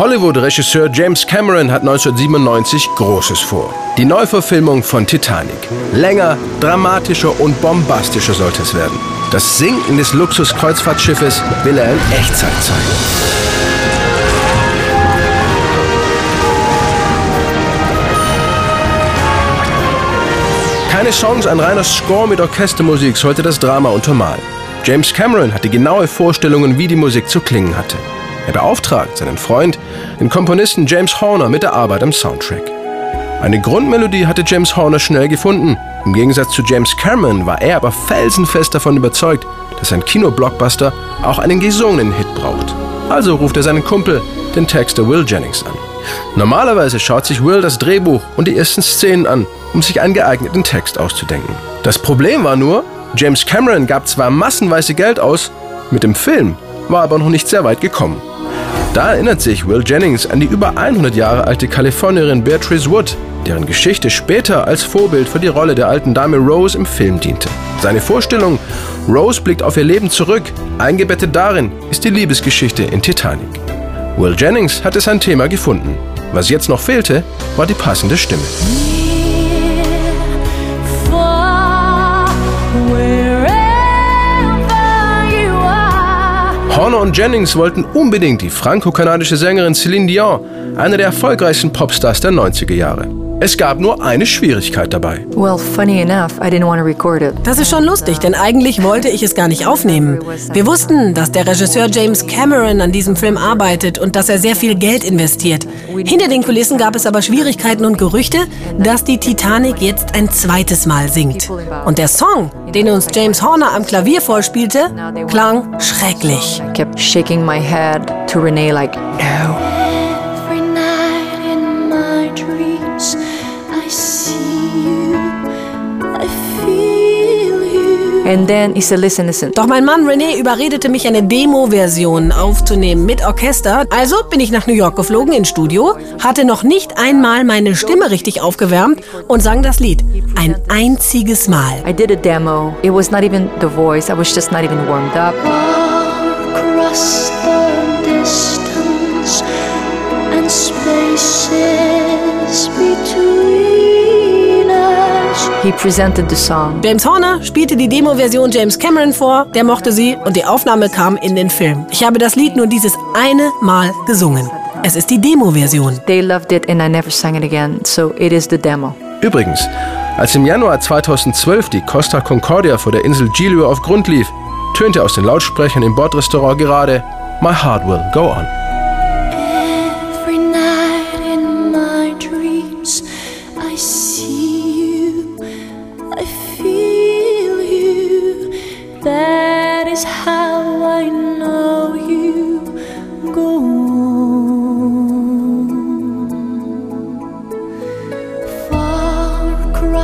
Hollywood-Regisseur James Cameron hat 1997 Großes vor. Die Neuverfilmung von Titanic. Länger, dramatischer und bombastischer sollte es werden. Das Sinken des Luxuskreuzfahrtschiffes will er in Echtzeit zeigen. Keine Songs, ein reiner Score mit Orchestermusik sollte das Drama untermalen. James Cameron hatte genaue Vorstellungen, wie die Musik zu klingen hatte. Er beauftragt seinen Freund, den Komponisten James Horner, mit der Arbeit am Soundtrack. Eine Grundmelodie hatte James Horner schnell gefunden. Im Gegensatz zu James Cameron war er aber felsenfest davon überzeugt, dass ein Kinoblockbuster auch einen gesungenen Hit braucht. Also ruft er seinen Kumpel, den Texter Will Jennings, an. Normalerweise schaut sich Will das Drehbuch und die ersten Szenen an, um sich einen geeigneten Text auszudenken. Das Problem war nur, James Cameron gab zwar massenweise Geld aus, mit dem Film war aber noch nicht sehr weit gekommen. Da erinnert sich Will Jennings an die über 100 Jahre alte Kalifornierin Beatrice Wood, deren Geschichte später als Vorbild für die Rolle der alten Dame Rose im Film diente. Seine Vorstellung, Rose blickt auf ihr Leben zurück, eingebettet darin ist die Liebesgeschichte in Titanic. Will Jennings hatte sein Thema gefunden. Was jetzt noch fehlte, war die passende Stimme. Horner und Jennings wollten unbedingt die franco-kanadische Sängerin Celine Dion, eine der erfolgreichsten Popstars der 90er Jahre. Es gab nur eine Schwierigkeit dabei. Well, funny enough, I didn't want to record it. Das ist schon lustig, denn eigentlich wollte ich es gar nicht aufnehmen. Wir wussten, dass der Regisseur James Cameron an diesem Film arbeitet und dass er sehr viel Geld investiert. Hinter den Kulissen gab es aber Schwierigkeiten und Gerüchte, dass die Titanic jetzt ein zweites Mal singt. Und der Song, den uns James Horner am Klavier vorspielte, klang schrecklich. I kept shaking my head to Renee like, no. And then he said, listen, listen. Doch mein Mann René überredete mich, eine Demo-Version aufzunehmen mit Orchester. Also bin ich nach New York geflogen ins Studio, hatte noch nicht einmal meine Stimme richtig aufgewärmt und sang das Lied. Ein einziges Mal. I did a demo. It was not even the voice. I was just not even warmed up. Spaces between. He presented the song. James Horner spielte die Demo-Version James Cameron vor, der mochte sie und die Aufnahme kam in den Film. Ich habe das Lied nur dieses eine Mal gesungen. Es ist die Demo-Version. They loved it and I never sang it again. So it is the demo. Übrigens, als im Januar 2012 die Costa Concordia vor der Insel Giglio auf Grund lief, tönte aus den Lautsprechern im Bordrestaurant gerade My Heart Will Go On. Every night in my dreams, I see